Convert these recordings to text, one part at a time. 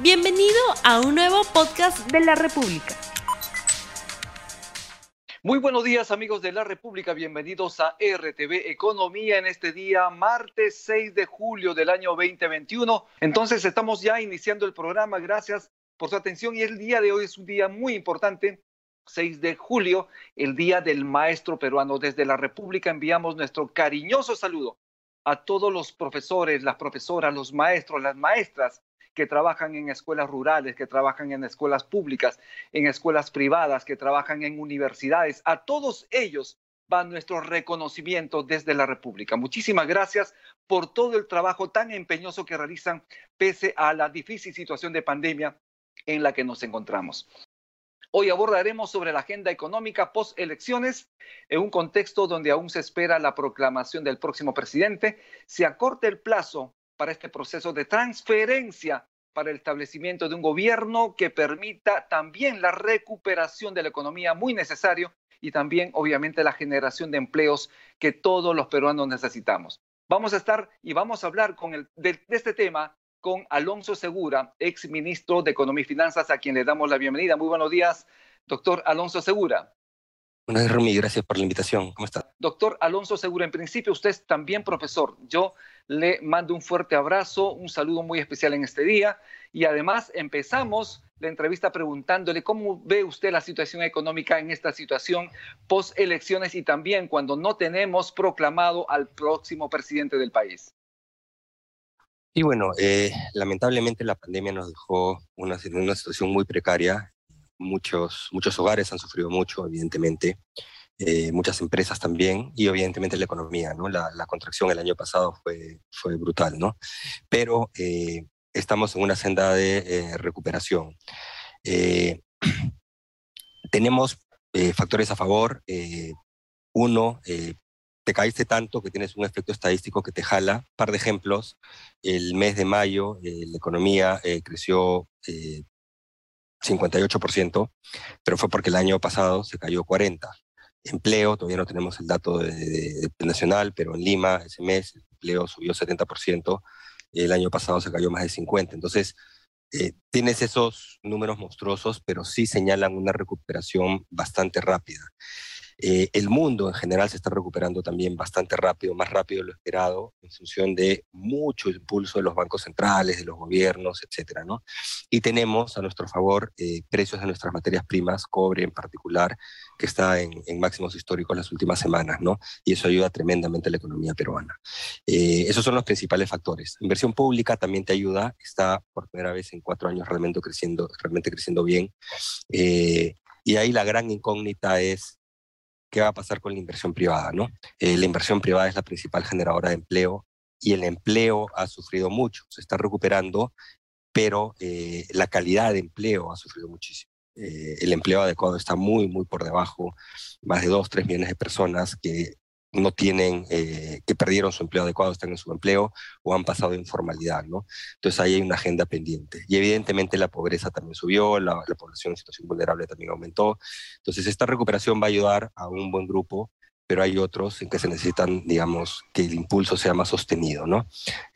Bienvenido a un nuevo podcast de la República. Muy buenos días amigos de la República, bienvenidos a RTV Economía en este día, martes 6 de julio del año 2021. Entonces estamos ya iniciando el programa, gracias por su atención y el día de hoy es un día muy importante 6 de julio, el Día del Maestro Peruano. Desde la República enviamos nuestro cariñoso saludo a todos los profesores, las profesoras, los maestros, las maestras que trabajan en escuelas rurales, que trabajan en escuelas públicas, en escuelas privadas, que trabajan en universidades. A todos ellos va nuestro reconocimiento desde la República. Muchísimas gracias por todo el trabajo tan empeñoso que realizan pese a la difícil situación de pandemia en la que nos encontramos. Hoy abordaremos sobre la agenda económica post-elecciones en un contexto donde aún se espera la proclamación del próximo presidente. Se acorta el plazo para este proceso de transferencia para el establecimiento de un gobierno que permita también la recuperación de la economía, muy necesario, y también, obviamente, la generación de empleos que todos los peruanos necesitamos. Vamos a estar y vamos a hablar con el, de, este tema con Alonso Segura, ex ministro de Economía y Finanzas, a quien le damos la bienvenida. Muy buenos días, doctor Alonso Segura. Buenas Rumi. Gracias por la invitación. ¿Cómo está? Doctor Alonso Segura, en principio usted es también profesor. Yo le mando un fuerte abrazo, un saludo muy especial en este día y además empezamos la entrevista preguntándole cómo ve usted la situación económica en esta situación post elecciones y también cuando no tenemos proclamado al próximo presidente del país. Y bueno, eh, lamentablemente la pandemia nos dejó una, una situación muy precaria muchos, muchos hogares han sufrido mucho, evidentemente, eh, muchas empresas también, y evidentemente la economía, ¿no? La, contracción el año pasado fue, fue brutal, ¿no? Pero eh, estamos en una senda de eh, recuperación. tenemos factores a favor. uno, te caíste tanto que tienes un efecto estadístico que te jala. Par de ejemplos, el mes de mayo la economía creció 58%, pero fue porque el año pasado se cayó 40%. Empleo, todavía no tenemos el dato de, nacional, pero en Lima ese mes el empleo subió 70%, el año pasado se cayó más de 50%. Entonces, eh, tienes esos números monstruosos, pero sí señalan una recuperación bastante rápida. Eh, el mundo en general se está recuperando también bastante rápido, más rápido de lo esperado, en función de mucho impulso de los bancos centrales, de los gobiernos, etcétera, ¿no? Y tenemos a nuestro favor eh, precios de nuestras materias primas, cobre en particular, que está en, máximos históricos las últimas semanas, ¿no? Y eso ayuda tremendamente a la economía peruana. Eh, esos son los principales factores. Inversión pública también te ayuda, está por primera vez en cuatro años realmente creciendo, realmente creciendo bien. y ahí la gran incógnita es qué va a pasar con la inversión privada, ¿no? Eh, la inversión privada es la principal generadora de empleo y el empleo ha sufrido mucho, se está recuperando, pero eh, la calidad de empleo ha sufrido muchísimo. Eh, el empleo adecuado está muy, muy por debajo, más de 2, 3 millones de personas que no tienen, eh, que perdieron su empleo adecuado, están en su empleo o han pasado de informalidad, ¿no? Entonces ahí hay una agenda pendiente. Y evidentemente la pobreza también subió, la, población en situación vulnerable también aumentó. Entonces esta recuperación va a ayudar a un buen grupo, pero hay otros en que se necesitan, digamos, que el impulso sea más sostenido, ¿no?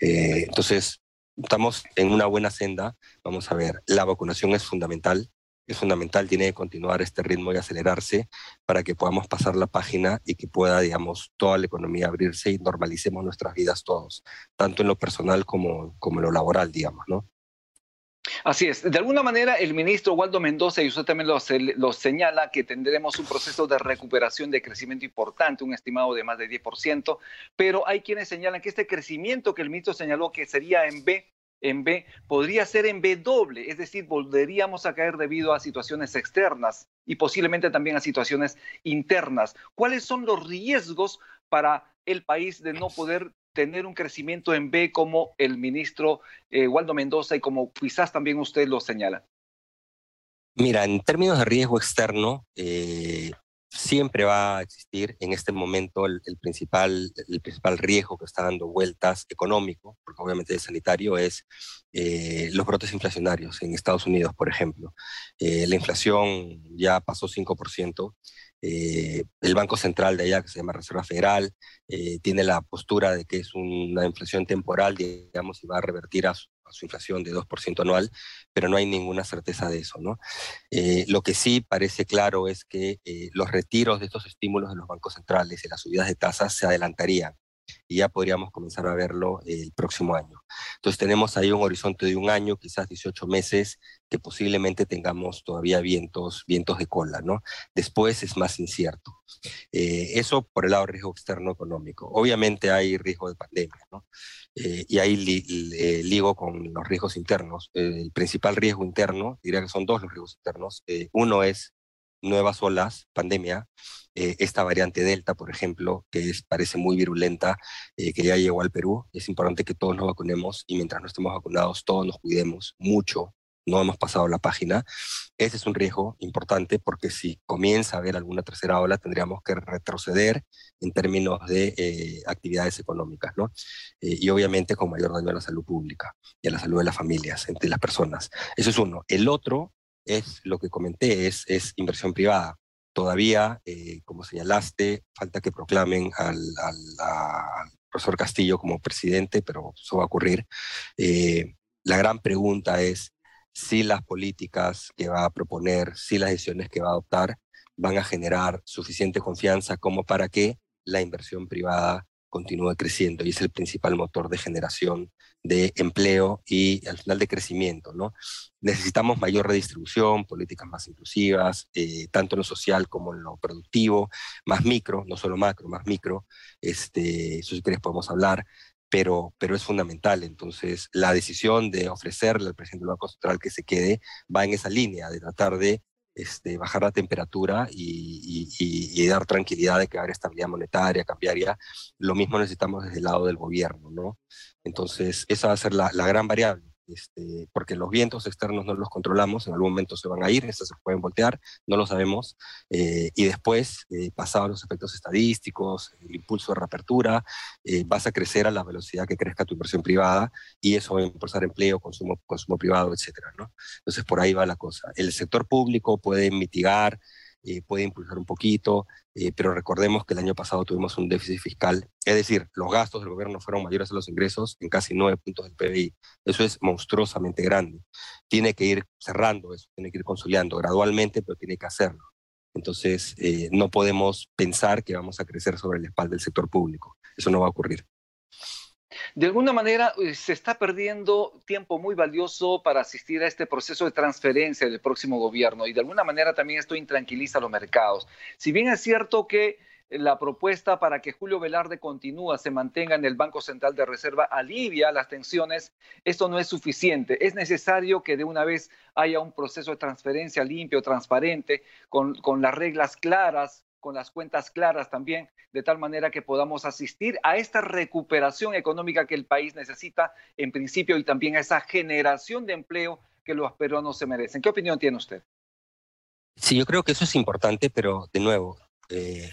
Eh, entonces estamos en una buena senda. Vamos a ver, la vacunación es fundamental es fundamental, tiene que continuar este ritmo y acelerarse para que podamos pasar la página y que pueda, digamos, toda la economía abrirse y normalicemos nuestras vidas todos, tanto en lo personal como, como en lo laboral, digamos, ¿no? Así es. De alguna manera, el ministro Waldo Mendoza, y usted también lo, lo, señala, que tendremos un proceso de recuperación de crecimiento importante, un estimado de más de 10%, pero hay quienes señalan que este crecimiento que el ministro señaló que sería en B en B, podría ser en B doble, es decir, volveríamos a caer debido a situaciones externas y posiblemente también a situaciones internas. ¿Cuáles son los riesgos para el país de no poder tener un crecimiento en B como el ministro eh, Waldo Mendoza y como quizás también usted lo señala? Mira, en términos de riesgo externo, eh, siempre va a existir en este momento el, principal, el principal riesgo que está dando vueltas económico, porque obviamente el sanitario, es eh, los brotes inflacionarios en Estados Unidos, por ejemplo. Eh, la inflación ya pasó 5%. Eh, el Banco Central de allá, que se llama Reserva Federal, tiene la postura de que es una inflación temporal, digamos, y va a revertir a su, inflación de 2% anual, pero no hay ninguna certeza de eso. ¿no? Eh, lo que sí parece claro es que eh, los retiros de estos estímulos de los bancos centrales y las subidas de tasas se adelantarían y ya podríamos comenzar a verlo el próximo año. Entonces tenemos ahí un horizonte de un año, quizás 18 meses, que posiblemente tengamos todavía vientos, vientos de cola, ¿no? Después es más incierto. Eh, eso por el lado riesgo externo económico. Obviamente hay riesgo de pandemia, ¿no? Eh, y ahí eh, ligo con los riesgos internos. el principal riesgo interno, diría que son dos los riesgos internos. uno es nuevas olas, pandemia, eh, esta variante Delta, por ejemplo, que es, parece muy virulenta, eh, que ya llegó al Perú. Es importante que todos nos vacunemos y mientras no estemos vacunados, todos nos cuidemos mucho. No hemos pasado la página. Ese es un riesgo importante porque si comienza a haber alguna tercera ola, tendríamos que retroceder en términos de eh, actividades económicas, ¿no? y obviamente con mayor daño a la salud pública y a la salud de las familias, entre las personas. Eso es uno. El otro es lo que comenté, es, es inversión privada todavía, eh, como señalaste, falta que proclamen al, profesor Castillo como presidente, pero eso va a ocurrir. Eh, la gran pregunta es si las políticas que va a proponer, si las decisiones que va a adoptar van a generar suficiente confianza como para que la inversión privada continúe creciendo y es el principal motor de generación de empleo y al final de crecimiento. ¿no? Necesitamos mayor redistribución, políticas más inclusivas, eh, tanto en lo social como en lo productivo, más micro, no solo macro, más micro. Este, eso si quieres podemos hablar, pero, pero es fundamental. Entonces, la decisión de ofrecerle al presidente del Banco Central que se quede va en esa línea, de tratar de este, bajar la temperatura y, dar tranquilidad de que haya estabilidad monetaria, cambiaria. Lo mismo necesitamos desde el lado del gobierno, ¿no? Entonces, esa va a ser la gran variable. Este, porque los vientos externos no los controlamos, en algún momento se van a ir, estos se pueden voltear, no lo sabemos, eh, y después, eh, pasados los efectos estadísticos, el impulso de reapertura, eh, vas a crecer a la velocidad que crezca tu inversión privada, y eso va a impulsar empleo, consumo, consumo privado, etcétera, ¿no? Entonces, por ahí va la cosa. El sector público puede mitigar eh, puede impulsar un poquito, eh, pero recordemos que el año pasado tuvimos un déficit fiscal, es decir, los gastos del gobierno fueron mayores a los ingresos en casi nueve puntos del PBI. Eso es monstruosamente grande. Tiene que ir cerrando eso, tiene que ir consolidando gradualmente, pero tiene que hacerlo. Entonces, eh, no podemos pensar que vamos a crecer sobre la espalda del sector público. Eso no va a ocurrir. De alguna manera eh, se está perdiendo tiempo muy valioso para asistir a este proceso de transferencia del próximo gobierno y de alguna manera también esto intranquiliza a los mercados. Si bien es cierto que la propuesta para que Julio Velarde continúa, se mantenga en el Banco Central de Reserva, alivia las tensiones, esto no es suficiente. Es necesario que de una vez haya un proceso de transferencia limpio, transparente, con, con las reglas claras, con las cuentas claras también, de tal manera que podamos asistir a esta recuperación económica que el país necesita en principio y también a esa generación de empleo que los peruanos se merecen. ¿Qué opinión tiene usted? Sí, yo creo que eso es importante, pero de nuevo, eh,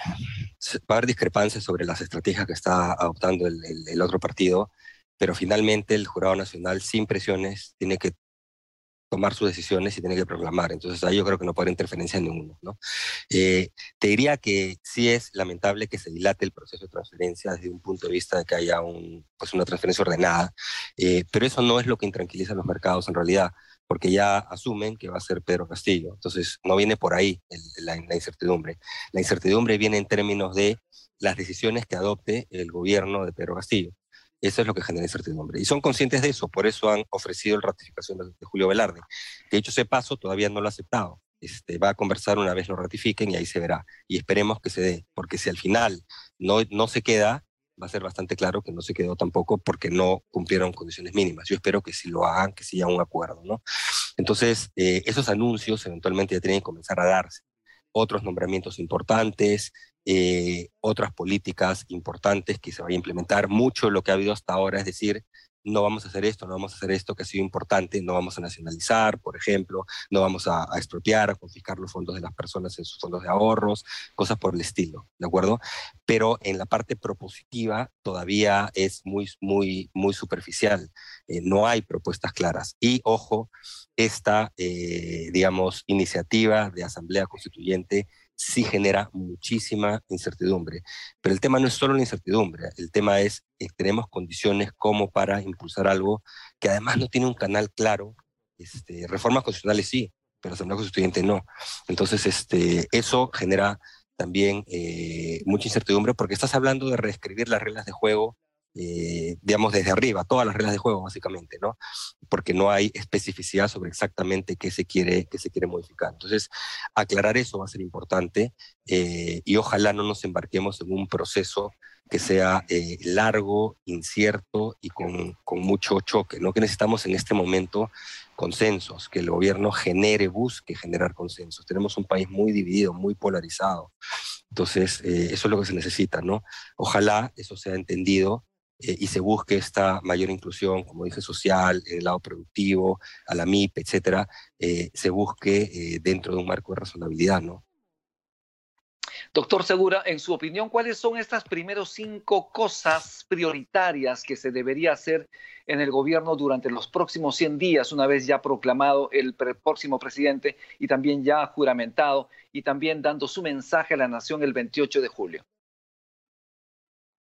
va a haber discrepancias sobre las estrategias que está adoptando el, el otro partido, pero finalmente el Jurado Nacional, sin presiones, tiene que tomar sus decisiones y tiene que proclamar. Entonces ahí yo creo que no puede interferencia en ninguno. ¿no? Eh, te diría que sí es lamentable que se dilate el proceso de transferencia desde un punto de vista de que haya un, pues una transferencia ordenada, eh, pero eso no es lo que intranquiliza a los mercados en realidad porque ya asumen que va a ser Pedro Castillo. Entonces, no viene por ahí la, la incertidumbre. La incertidumbre viene en términos de las decisiones que adopte el gobierno de Pedro Castillo. Eso es lo que genera incertidumbre. Y son conscientes de eso, por eso han ofrecido la ratificación de, Julio Velarde. De hecho, ese paso todavía no lo ha aceptado. Este, va a conversar una vez lo ratifiquen y ahí se verá. Y esperemos que se dé, porque si al final no, no se queda, va a ser bastante claro que no se quedó tampoco porque no cumplieron condiciones mínimas. Yo espero que si lo hagan, que siga un acuerdo. ¿no? Entonces, eh, esos anuncios eventualmente ya tienen que comenzar a darse. Otros nombramientos importantes, eh, otras políticas importantes que se vayan a implementar. Mucho de lo que ha habido hasta ahora, es decir, no vamos a hacer esto, no vamos a hacer esto que ha sido importante, no vamos a nacionalizar, por ejemplo, no vamos a, expropiar, a confiscar los fondos de las personas en sus fondos de ahorros, cosas por el estilo, ¿de acuerdo? Pero en la parte propositiva todavía es muy, muy, muy superficial, eh, no hay propuestas claras. Y ojo, esta, eh, digamos, iniciativa de Asamblea Constituyente sí genera muchísima incertidumbre. Pero el tema no es solo la incertidumbre, el tema es tenemos condiciones como para impulsar algo que además no tiene un canal claro. Este, reformas constitucionales sí, pero Asamblea Constituyente no. Entonces, este, eso genera también eh, mucha incertidumbre porque estás hablando de reescribir las reglas de juego eh, digamos, desde arriba, todas las reglas de juego, básicamente, ¿no? Porque no hay especificidad sobre exactamente qué se quiere, qué se quiere modificar. Entonces, aclarar eso va a ser importante eh, y ojalá no nos embarquemos en un proceso que sea eh, largo, incierto y con, con, mucho choque, ¿no? Que necesitamos en este momento consensos, que el gobierno genere, busque generar consensos. Tenemos un país muy dividido, muy polarizado. Entonces, eso es lo que se necesita, ¿no? Ojalá eso sea entendido eh, y se busque esta mayor inclusión, como dije, social, en el lado productivo, a la MIP, etcétera, eh, se busque eh, dentro de un marco de razonabilidad, ¿no? Doctor Segura, en su opinión, ¿cuáles son estas primeros cinco cosas prioritarias que se debería hacer en el gobierno durante los próximos 100 días, una vez ya proclamado el próximo presidente y también ya juramentado y también dando su mensaje a la nación el 28 de julio?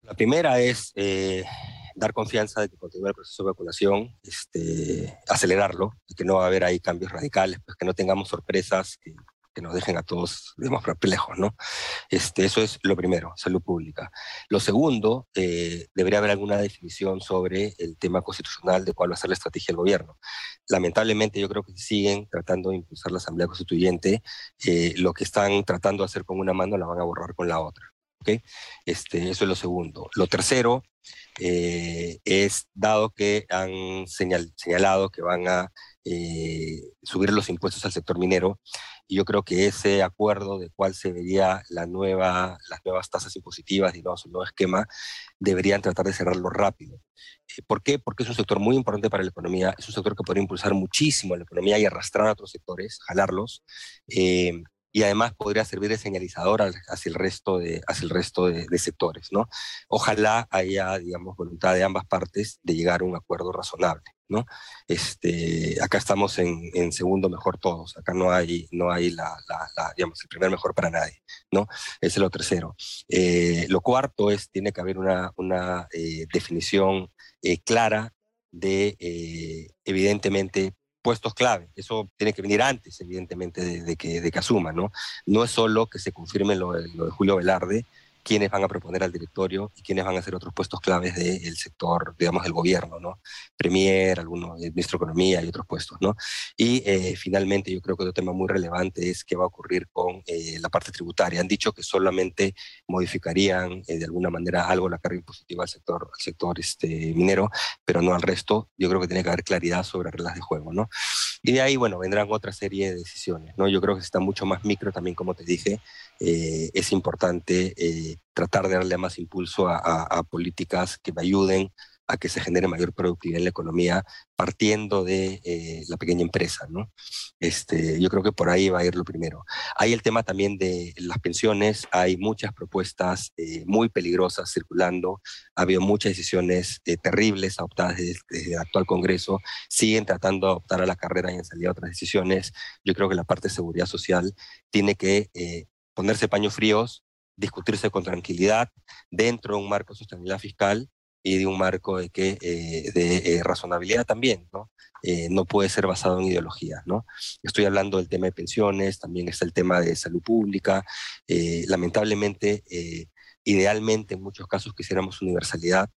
La primera es eh, dar confianza de que continúe el proceso de vacunación, este, acelerarlo, y que no va a haber ahí cambios radicales, pues que no tengamos sorpresas que, nos dejen a todos, digamos, perplejos, ¿no? Este, eso es lo primero, salud pública. Lo segundo, eh, debería haber alguna definición sobre el tema constitucional de cuál va a ser la estrategia del gobierno. Lamentablemente yo creo que siguen tratando de impulsar la Asamblea Constituyente, eh, lo que están tratando de hacer con una mano la van a borrar con la otra. Este, eso es lo segundo. Lo tercero eh, es, dado que han señalado que van a eh, subir los impuestos al sector minero, y yo creo que ese acuerdo de cuál se vería la nueva, las nuevas tasas impositivas, digamos, un nuevo esquema, deberían tratar de cerrarlo rápido. Eh, ¿Por qué? Porque es un sector muy importante para la economía, es un sector que podría impulsar muchísimo la economía y arrastrar a otros sectores, jalarlos y además podría servir de señalizador hacia el resto de, hacia el resto de, sectores. ¿no? Ojalá haya, digamos, voluntad de ambas partes de llegar a un acuerdo razonable. ¿no? Este, acá estamos en, en segundo mejor todos, acá no hay, no hay la, la, digamos, el primer mejor para nadie, ¿no? Ese es lo tercero. Eh, lo cuarto es, tiene que haber una, una eh, definición eh, clara de, evidentemente, puestos clave. Eso tiene que venir antes, evidentemente, de, que, de que asuma, ¿no? No es solo que se confirme lo, lo de Julio Velarde, quiénes van a proponer al directorio y quiénes van a ser otros puestos claves del sector, digamos, del gobierno, ¿no? Premier, algunos, el ministro de Economía y otros puestos, ¿no? Y eh, finalmente yo creo que otro tema muy relevante es qué va a ocurrir con eh, la parte tributaria. Han dicho que solamente modificarían eh, de alguna manera algo la carga impositiva al sector, al sector este, minero, pero no al resto. Yo creo que tiene que haber claridad sobre reglas de juego, ¿no? Y de ahí, bueno, vendrán otra serie de decisiones, ¿no? Yo creo que está mucho más micro también, como te dije, eh, es importante eh, tratar de darle más impulso a, políticas que me ayuden a que se genere mayor productividad en la economía partiendo de eh, la pequeña empresa, ¿no? Este, yo creo que por ahí va a ir lo primero. Hay el tema también de las pensiones, hay muchas propuestas muy peligrosas circulando, ha habido muchas decisiones terribles adoptadas desde, el actual Congreso, siguen tratando de adoptar a la carrera y han salido otras decisiones. Yo creo que la parte de seguridad social tiene que ponerse paños fríos, discutirse con tranquilidad dentro de un marco de sostenibilidad fiscal y de un marco de, que, eh, de eh, razonabilidad también, ¿no? Eh, no puede ser basado en ideología, ¿no? Estoy hablando del tema de pensiones, también está el tema de salud pública. lamentablemente, idealmente en muchos casos quisiéramos universalidad,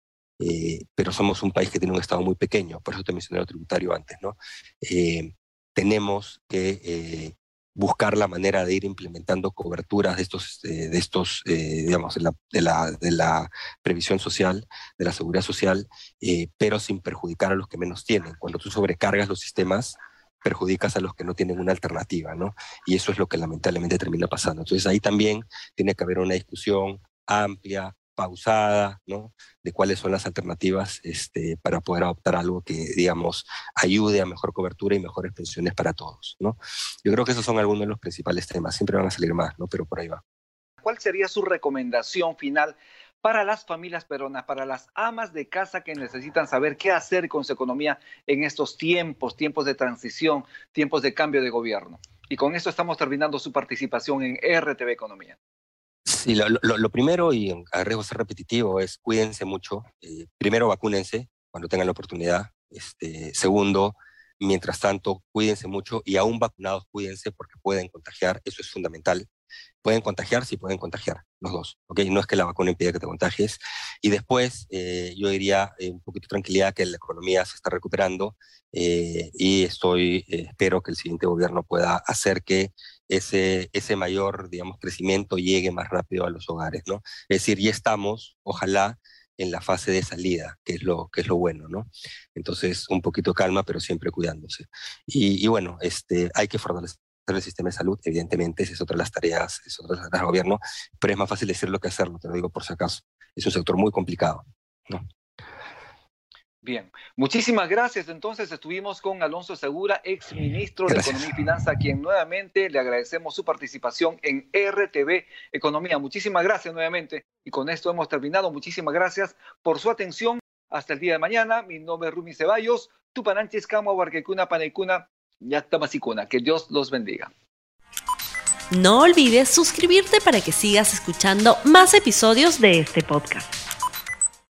pero somos un país que tiene un Estado muy pequeño, por eso te mencioné lo tributario antes, ¿no? tenemos que buscar la manera de ir implementando coberturas de estos, eh, de estos eh, digamos, de la, de, la, de la, previsión social, de la seguridad social, eh, pero sin perjudicar a los que menos tienen. Cuando tú sobrecargas los sistemas, perjudicas a los que no tienen una alternativa, ¿no? Y eso es lo que lamentablemente termina pasando. Entonces ahí también tiene que haber una discusión amplia, pausada, ¿no? De cuáles son las alternativas este, para poder adoptar algo que, digamos, ayude a mejor cobertura y mejores pensiones para todos, ¿no? Yo creo que esos son algunos de los principales temas. Siempre van a salir más, ¿no? Pero por ahí va. ¿Cuál sería su recomendación final para las familias peruanas, para las amas de casa que necesitan saber qué hacer con su economía en estos tiempos, tiempos de transición, tiempos de cambio de gobierno? Y con esto estamos terminando su participación en RTV Economía. Sí, lo, primero, y a riesgo de ser repetitivo, es cuídense mucho. Eh, primero, vacúnense cuando tengan la oportunidad. Este, segundo, mientras tanto, cuídense mucho y aún vacunados, cuídense porque pueden contagiar. Eso es fundamental. Pueden contagiar, sí pueden contagiar, los dos. ¿okay? No es que la vacuna impida que te contagies. Y después, eh, yo diría eh, un poquito de tranquilidad que la economía se está recuperando eh, y estoy, espero que el siguiente gobierno pueda hacer que ese, ese mayor, digamos, crecimiento llegue más rápido a los hogares, ¿no? Es decir, ya estamos, ojalá, en la fase de salida, que es lo, que es lo bueno, ¿no? Entonces, un poquito calma, pero siempre cuidándose. Y, bueno, este, hay que fortalecer el sistema de salud, evidentemente, esa es otra de las tareas, de las tareas del gobierno, pero es más fácil decirlo que hacerlo, te lo digo por si acaso. Es un sector muy complicado. ¿no? Bien, muchísimas gracias. Entonces estuvimos con Alonso Segura, ex ministro de Economía y Finanza, a quien nuevamente le agradecemos su participación en RTV Economía. Muchísimas gracias nuevamente. Y con esto hemos terminado. Muchísimas gracias por su atención. Hasta el día de mañana. Mi nombre es Rumi Ceballos. Tupananchis, Camo, Barquecuna, Panecuna, Yactamasicuna. Que Dios los bendiga. No olvides suscribirte para que sigas escuchando más episodios de este podcast.